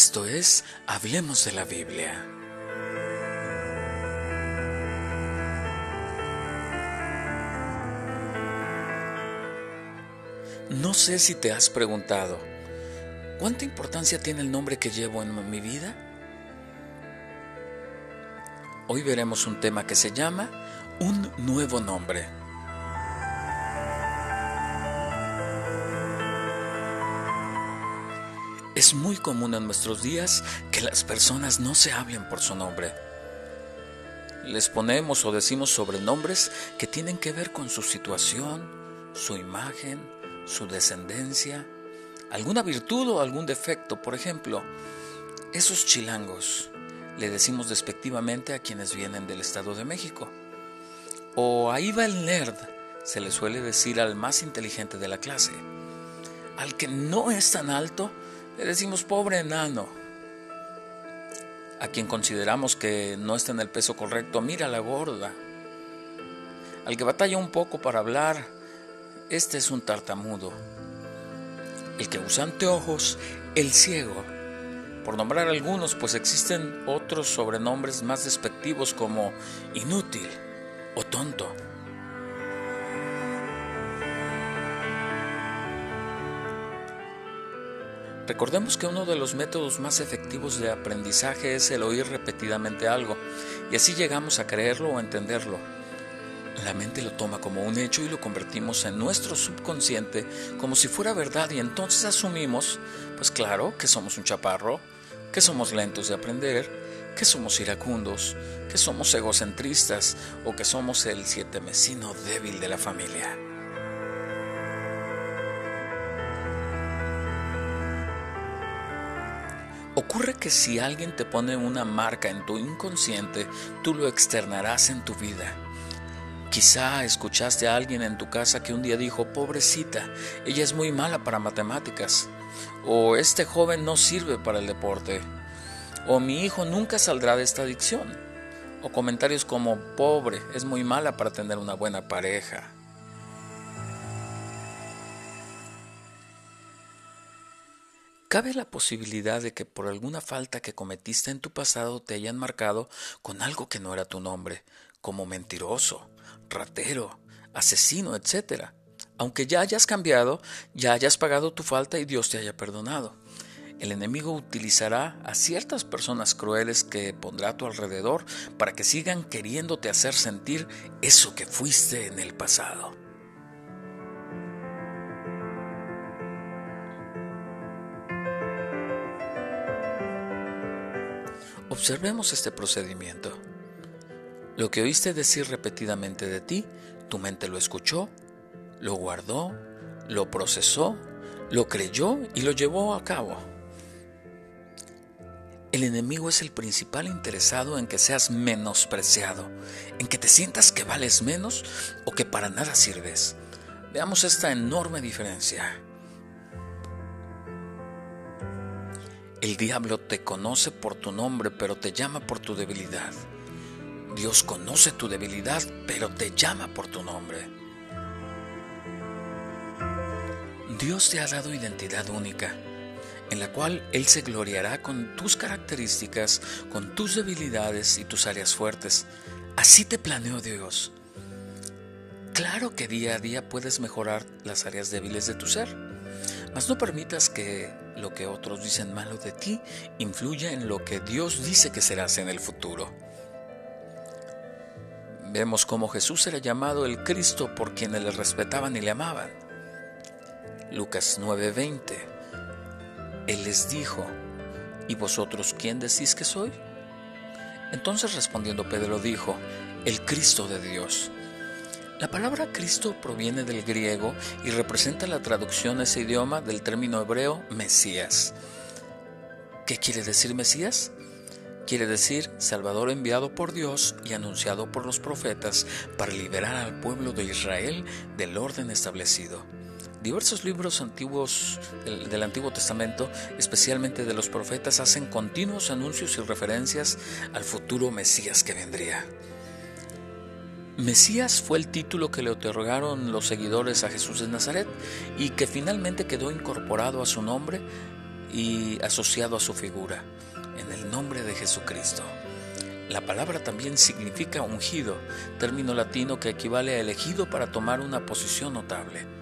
Esto es Hablemos de la Biblia. No sé si te has preguntado, ¿cuánta importancia tiene el nombre que llevo en mi vida? Hoy veremos un tema que se llama Un nuevo nombre. Es muy común en nuestros días que las personas no se hablen por su nombre. Les ponemos o decimos sobrenombres que tienen que ver con su situación, su imagen, su descendencia, alguna virtud o algún defecto. Por ejemplo, esos chilangos le decimos despectivamente a quienes vienen del Estado de México. O ahí va el nerd, se le suele decir al más inteligente de la clase. Al que no es tan alto, le decimos pobre enano. A quien consideramos que no está en el peso correcto, mira la gorda. Al que batalla un poco para hablar, este es un tartamudo. El que usa anteojos, el ciego. Por nombrar algunos, pues existen otros sobrenombres más despectivos como inútil o tonto. Recordemos que uno de los métodos más efectivos de aprendizaje es el oír repetidamente algo, y así llegamos a creerlo o entenderlo. La mente lo toma como un hecho y lo convertimos en nuestro subconsciente como si fuera verdad y entonces asumimos, pues claro, que somos un chaparro, que somos lentos de aprender, que somos iracundos, que somos egocentristas o que somos el siete mesino débil de la familia. Ocurre que si alguien te pone una marca en tu inconsciente, tú lo externarás en tu vida. Quizá escuchaste a alguien en tu casa que un día dijo, pobrecita, ella es muy mala para matemáticas, o este joven no sirve para el deporte, o mi hijo nunca saldrá de esta adicción, o comentarios como, pobre, es muy mala para tener una buena pareja. Cabe la posibilidad de que por alguna falta que cometiste en tu pasado te hayan marcado con algo que no era tu nombre, como mentiroso, ratero, asesino, etc. Aunque ya hayas cambiado, ya hayas pagado tu falta y Dios te haya perdonado. El enemigo utilizará a ciertas personas crueles que pondrá a tu alrededor para que sigan queriéndote hacer sentir eso que fuiste en el pasado. Observemos este procedimiento. Lo que oíste decir repetidamente de ti, tu mente lo escuchó, lo guardó, lo procesó, lo creyó y lo llevó a cabo. El enemigo es el principal interesado en que seas menospreciado, en que te sientas que vales menos o que para nada sirves. Veamos esta enorme diferencia. El diablo te conoce por tu nombre, pero te llama por tu debilidad. Dios conoce tu debilidad, pero te llama por tu nombre. Dios te ha dado identidad única, en la cual Él se gloriará con tus características, con tus debilidades y tus áreas fuertes. Así te planeó Dios. Claro que día a día puedes mejorar las áreas débiles de tu ser, mas no permitas que lo que otros dicen malo de ti influye en lo que Dios dice que serás en el futuro. Vemos cómo Jesús era llamado el Cristo por quienes le respetaban y le amaban. Lucas 9:20. Él les dijo, ¿y vosotros quién decís que soy? Entonces respondiendo Pedro dijo, el Cristo de Dios. La palabra Cristo proviene del griego y representa la traducción a ese idioma del término hebreo Mesías. ¿Qué quiere decir Mesías? Quiere decir Salvador enviado por Dios y anunciado por los profetas para liberar al pueblo de Israel del orden establecido. Diversos libros antiguos del, del, Antiguo Testamento, especialmente de los profetas, hacen continuos anuncios y referencias al futuro Mesías que vendría. Mesías fue el título que le otorgaron los seguidores a Jesús de Nazaret y que finalmente quedó incorporado a su nombre y asociado a su figura, en el nombre de Jesucristo. La palabra también significa ungido, término latino que equivale a elegido para tomar una posición notable.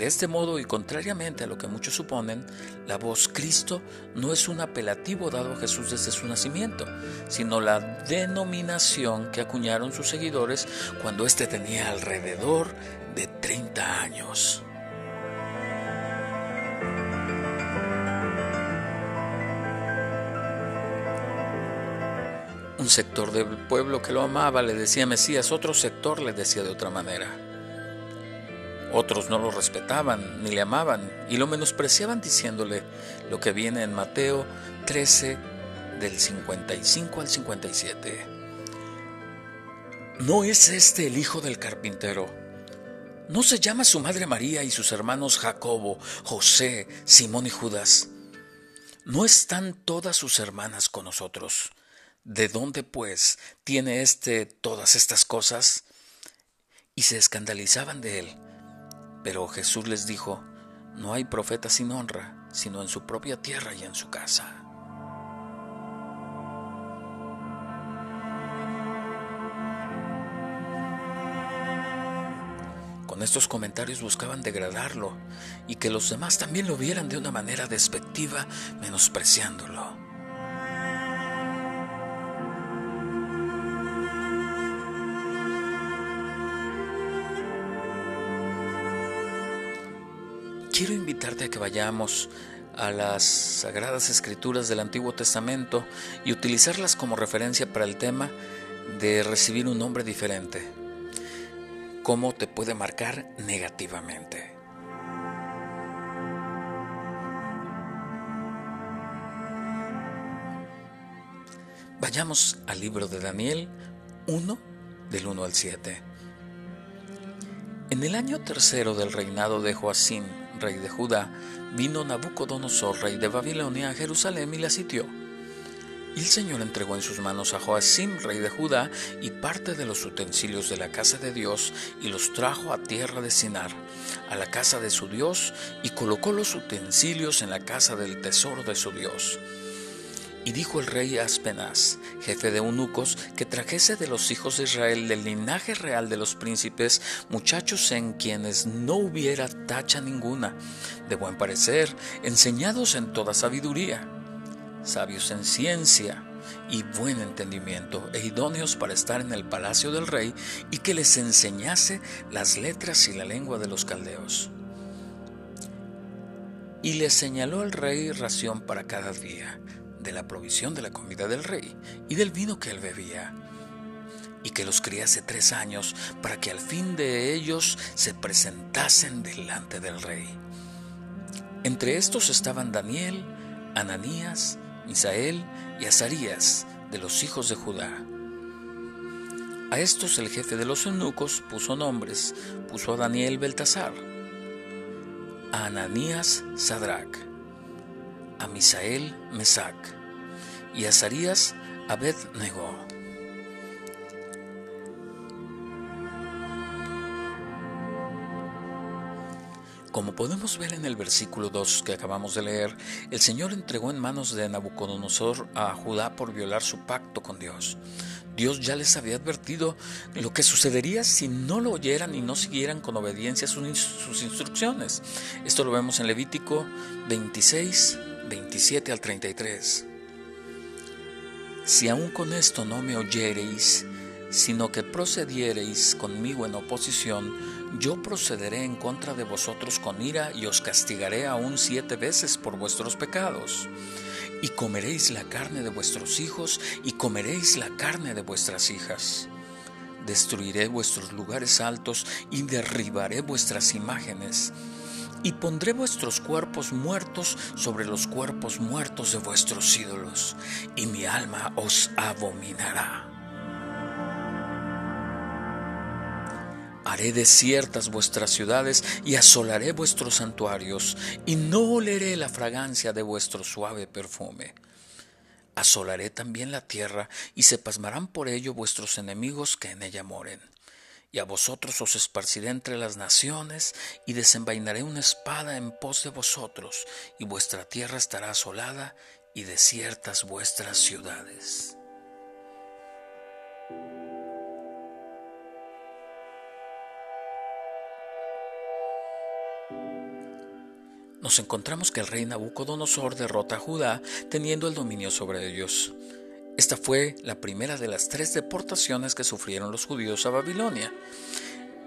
De este modo, y contrariamente a lo que muchos suponen, la voz Cristo no es un apelativo dado a Jesús desde su nacimiento, sino la denominación que acuñaron sus seguidores cuando éste tenía alrededor de 30 años. Un sector del pueblo que lo amaba le decía Mesías, otro sector le decía de otra manera. Otros no lo respetaban ni le amaban y lo menospreciaban diciéndole lo que viene en Mateo 13 del 55 al 57. ¿No es este el hijo del carpintero? ¿No se llama su madre María y sus hermanos Jacobo, José, Simón y Judas? ¿No están todas sus hermanas con nosotros? ¿De dónde, pues, tiene éste todas estas cosas? Y se escandalizaban de él. Pero Jesús les dijo, no hay profeta sin honra, sino en su propia tierra y en su casa. Con estos comentarios buscaban degradarlo y que los demás también lo vieran de una manera despectiva, menospreciándolo. Quiero invitarte a que vayamos a las sagradas escrituras del Antiguo Testamento y utilizarlas como referencia para el tema de recibir un nombre diferente. ¿Cómo te puede marcar negativamente? Vayamos al libro de Daniel 1 del 1 al 7. En el año tercero del reinado de Joacín, rey de Judá, vino Nabucodonosor, rey de Babilonia, a Jerusalén y la sitió. Y el Señor entregó en sus manos a Joacim, rey de Judá, y parte de los utensilios de la casa de Dios, y los trajo a tierra de Sinar, a la casa de su Dios, y colocó los utensilios en la casa del tesoro de su Dios. Y dijo el rey Aspenaz, jefe de eunucos, que trajese de los hijos de Israel del linaje real de los príncipes muchachos en quienes no hubiera tacha ninguna, de buen parecer, enseñados en toda sabiduría, sabios en ciencia y buen entendimiento, e idóneos para estar en el palacio del rey, y que les enseñase las letras y la lengua de los caldeos. Y les señaló el rey ración para cada día de la provisión de la comida del rey y del vino que él bebía, y que los criase tres años para que al fin de ellos se presentasen delante del rey. Entre estos estaban Daniel, Ananías, Misael y Azarías, de los hijos de Judá. A estos el jefe de los eunucos puso nombres, puso a Daniel Beltasar, a Ananías Sadrach, a Misael Mesac y a Azarías Abed-Negó. Como podemos ver en el versículo 2 que acabamos de leer, el Señor entregó en manos de Nabucodonosor a Judá por violar su pacto con Dios. Dios ya les había advertido lo que sucedería si no lo oyeran y no siguieran con obediencia sus instrucciones. Esto lo vemos en Levítico 26, 27 al 33. Si aún con esto no me oyereis, sino que procediereis conmigo en oposición, yo procederé en contra de vosotros con ira y os castigaré aún siete veces por vuestros pecados. Y comeréis la carne de vuestros hijos y comeréis la carne de vuestras hijas. Destruiré vuestros lugares altos y derribaré vuestras imágenes y pondré vuestros cuerpos muertos sobre los cuerpos muertos de vuestros ídolos, y mi alma os abominará. Haré desiertas vuestras ciudades y asolaré vuestros santuarios, y no oleré la fragancia de vuestro suave perfume. Asolaré también la tierra, y se pasmarán por ello vuestros enemigos que en ella moren y a vosotros os esparciré entre las naciones, y desenvainaré una espada en pos de vosotros, y vuestra tierra estará asolada, y desiertas vuestras ciudades. Nos encontramos que el rey Nabucodonosor derrota a Judá teniendo el dominio sobre ellos. Esta fue la primera de las tres deportaciones que sufrieron los judíos a Babilonia.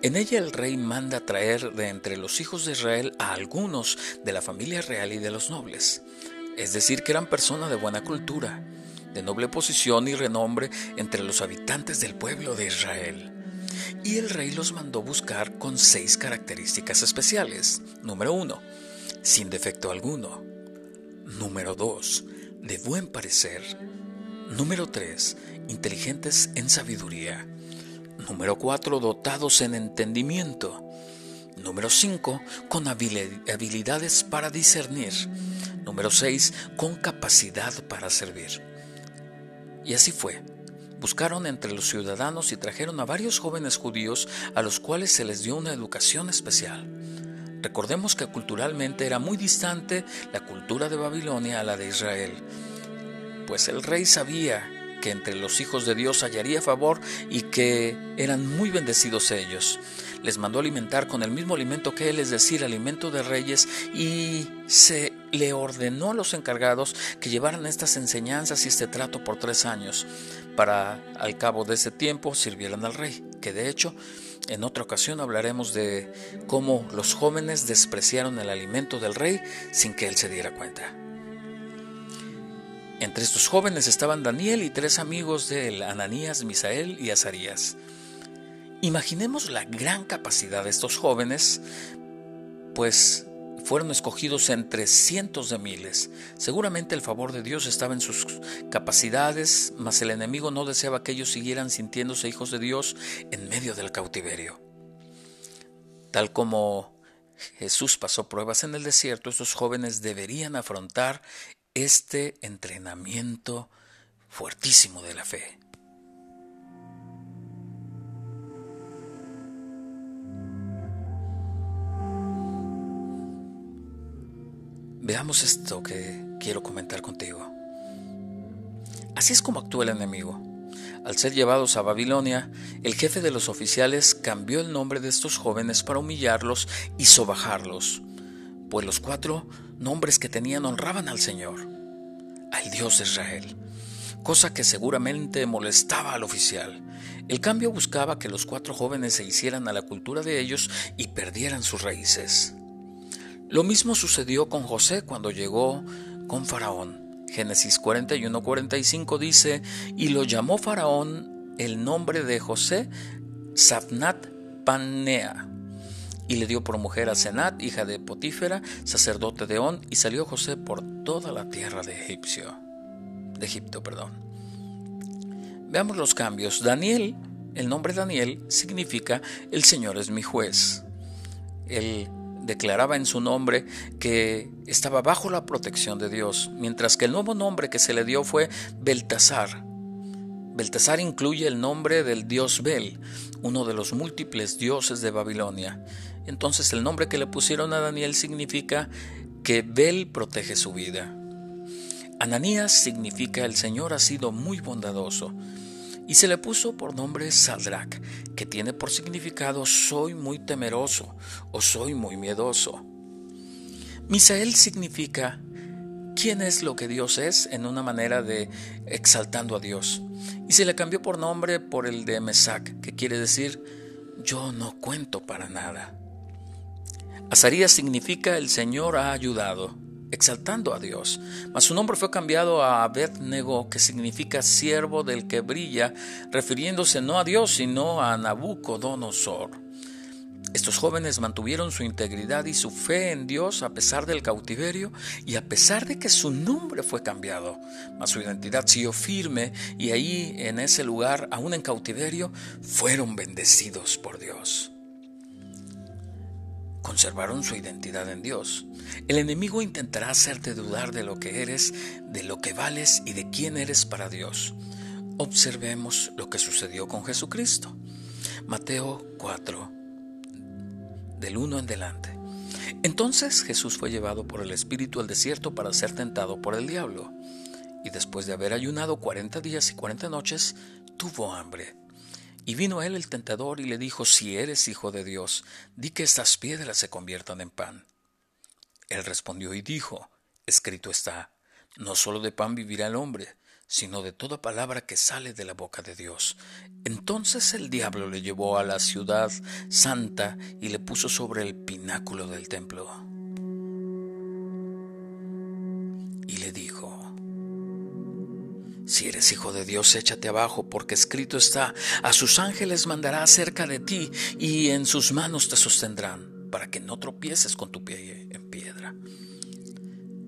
En ella el rey manda traer de entre los hijos de Israel a algunos de la familia real y de los nobles, es decir, que eran personas de buena cultura, de noble posición y renombre entre los habitantes del pueblo de Israel. Y el rey los mandó buscar con seis características especiales. Número uno, sin defecto alguno. Número dos, de buen parecer. Número 3. Inteligentes en sabiduría. Número 4. Dotados en entendimiento. Número 5. Con habilidades para discernir. Número 6. Con capacidad para servir. Y así fue. Buscaron entre los ciudadanos y trajeron a varios jóvenes judíos a los cuales se les dio una educación especial. Recordemos que culturalmente era muy distante la cultura de Babilonia a la de Israel pues el rey sabía que entre los hijos de Dios hallaría favor y que eran muy bendecidos ellos. Les mandó alimentar con el mismo alimento que él, es decir, alimento de reyes, y se le ordenó a los encargados que llevaran estas enseñanzas y este trato por tres años, para al cabo de ese tiempo sirvieran al rey, que de hecho en otra ocasión hablaremos de cómo los jóvenes despreciaron el alimento del rey sin que él se diera cuenta. Entre estos jóvenes estaban Daniel y tres amigos de él, Ananías, Misael y Azarías. Imaginemos la gran capacidad de estos jóvenes, pues fueron escogidos entre cientos de miles. Seguramente el favor de Dios estaba en sus capacidades, mas el enemigo no deseaba que ellos siguieran sintiéndose hijos de Dios en medio del cautiverio. Tal como Jesús pasó pruebas en el desierto, estos jóvenes deberían afrontar este entrenamiento fuertísimo de la fe. Veamos esto que quiero comentar contigo. Así es como actúa el enemigo. Al ser llevados a Babilonia, el jefe de los oficiales cambió el nombre de estos jóvenes para humillarlos y sobajarlos pues los cuatro nombres que tenían honraban al Señor, al Dios de Israel, cosa que seguramente molestaba al oficial. El cambio buscaba que los cuatro jóvenes se hicieran a la cultura de ellos y perdieran sus raíces. Lo mismo sucedió con José cuando llegó con Faraón. Génesis 41-45 dice, y lo llamó Faraón el nombre de José Safnat Panea y le dio por mujer a Senat, hija de Potífera, sacerdote de On, y salió José por toda la tierra de Egipcio, de Egipto, perdón. Veamos los cambios. Daniel, el nombre Daniel significa el Señor es mi juez. Él declaraba en su nombre que estaba bajo la protección de Dios, mientras que el nuevo nombre que se le dio fue Beltasar. Beltasar incluye el nombre del dios Bel, uno de los múltiples dioses de Babilonia. Entonces el nombre que le pusieron a Daniel significa que Bel protege su vida. Ananías significa el Señor ha sido muy bondadoso y se le puso por nombre Sadrach, que tiene por significado soy muy temeroso o soy muy miedoso. Misael significa quién es lo que Dios es en una manera de exaltando a Dios. Y se le cambió por nombre por el de Mesac, que quiere decir yo no cuento para nada. Azarías significa el Señor ha ayudado, exaltando a Dios. Mas su nombre fue cambiado a Abednego, que significa siervo del que brilla, refiriéndose no a Dios, sino a Nabucodonosor. Estos jóvenes mantuvieron su integridad y su fe en Dios a pesar del cautiverio y a pesar de que su nombre fue cambiado, mas su identidad siguió firme y ahí en ese lugar, aún en cautiverio, fueron bendecidos por Dios. Conservaron su identidad en Dios. El enemigo intentará hacerte dudar de lo que eres, de lo que vales y de quién eres para Dios. Observemos lo que sucedió con Jesucristo. Mateo 4, del 1 en delante. Entonces Jesús fue llevado por el Espíritu al desierto para ser tentado por el diablo. Y después de haber ayunado cuarenta días y cuarenta noches, tuvo hambre. Y vino él el tentador y le dijo, si eres hijo de Dios, di que estas piedras se conviertan en pan. Él respondió y dijo, escrito está, no solo de pan vivirá el hombre, sino de toda palabra que sale de la boca de Dios. Entonces el diablo le llevó a la ciudad santa y le puso sobre el pináculo del templo. Y le dijo, si eres hijo de Dios, échate abajo, porque escrito está, a sus ángeles mandará cerca de ti, y en sus manos te sostendrán, para que no tropieces con tu pie en piedra.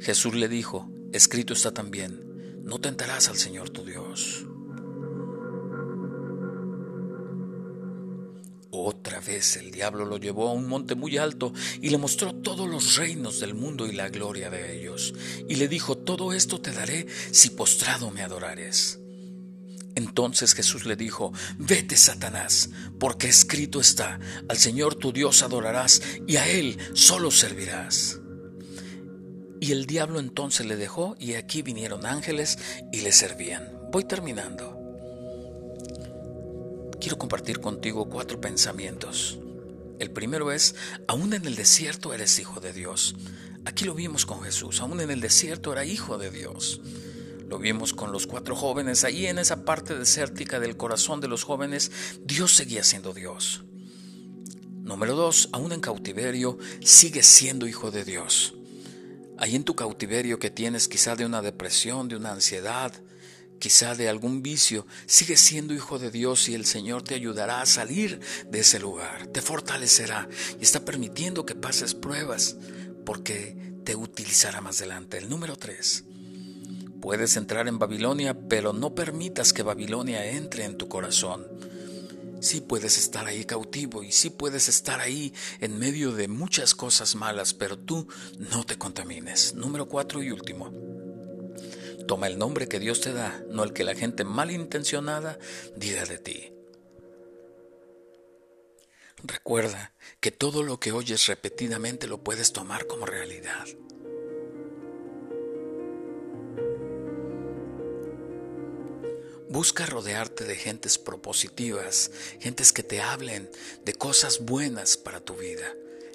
Jesús le dijo, escrito está también, no tentarás al Señor tu Dios. El diablo lo llevó a un monte muy alto y le mostró todos los reinos del mundo y la gloria de ellos. Y le dijo, todo esto te daré si postrado me adorares. Entonces Jesús le dijo, vete Satanás, porque escrito está, al Señor tu Dios adorarás y a Él solo servirás. Y el diablo entonces le dejó y aquí vinieron ángeles y le servían. Voy terminando. Quiero compartir contigo cuatro pensamientos. El primero es, aún en el desierto eres hijo de Dios. Aquí lo vimos con Jesús, aún en el desierto era hijo de Dios. Lo vimos con los cuatro jóvenes, ahí en esa parte desértica del corazón de los jóvenes, Dios seguía siendo Dios. Número dos, aún en cautiverio, sigue siendo hijo de Dios. Ahí en tu cautiverio que tienes quizá de una depresión, de una ansiedad, quizá de algún vicio, sigues siendo hijo de Dios y el Señor te ayudará a salir de ese lugar, te fortalecerá y está permitiendo que pases pruebas porque te utilizará más adelante. El número tres, puedes entrar en Babilonia, pero no permitas que Babilonia entre en tu corazón. Sí puedes estar ahí cautivo y sí puedes estar ahí en medio de muchas cosas malas, pero tú no te contamines. Número cuatro y último. Toma el nombre que Dios te da, no el que la gente malintencionada diga de ti. Recuerda que todo lo que oyes repetidamente lo puedes tomar como realidad. Busca rodearte de gentes propositivas, gentes que te hablen de cosas buenas para tu vida.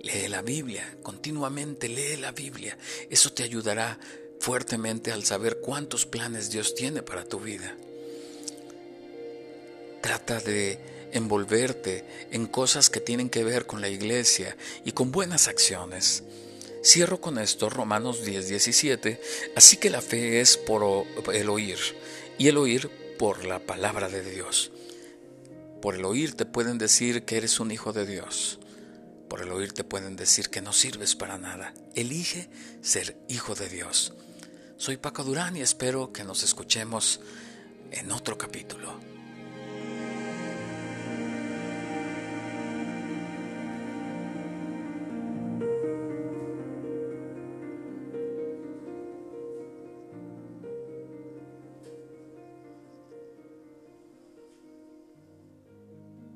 Lee la Biblia, continuamente lee la Biblia. Eso te ayudará fuertemente al saber cuántos planes Dios tiene para tu vida. Trata de envolverte en cosas que tienen que ver con la iglesia y con buenas acciones. Cierro con esto Romanos 10, 17. Así que la fe es por el oír y el oír por la palabra de Dios. Por el oír te pueden decir que eres un hijo de Dios. Por el oír te pueden decir que no sirves para nada. Elige ser hijo de Dios. Soy Paco Durán y espero que nos escuchemos en otro capítulo.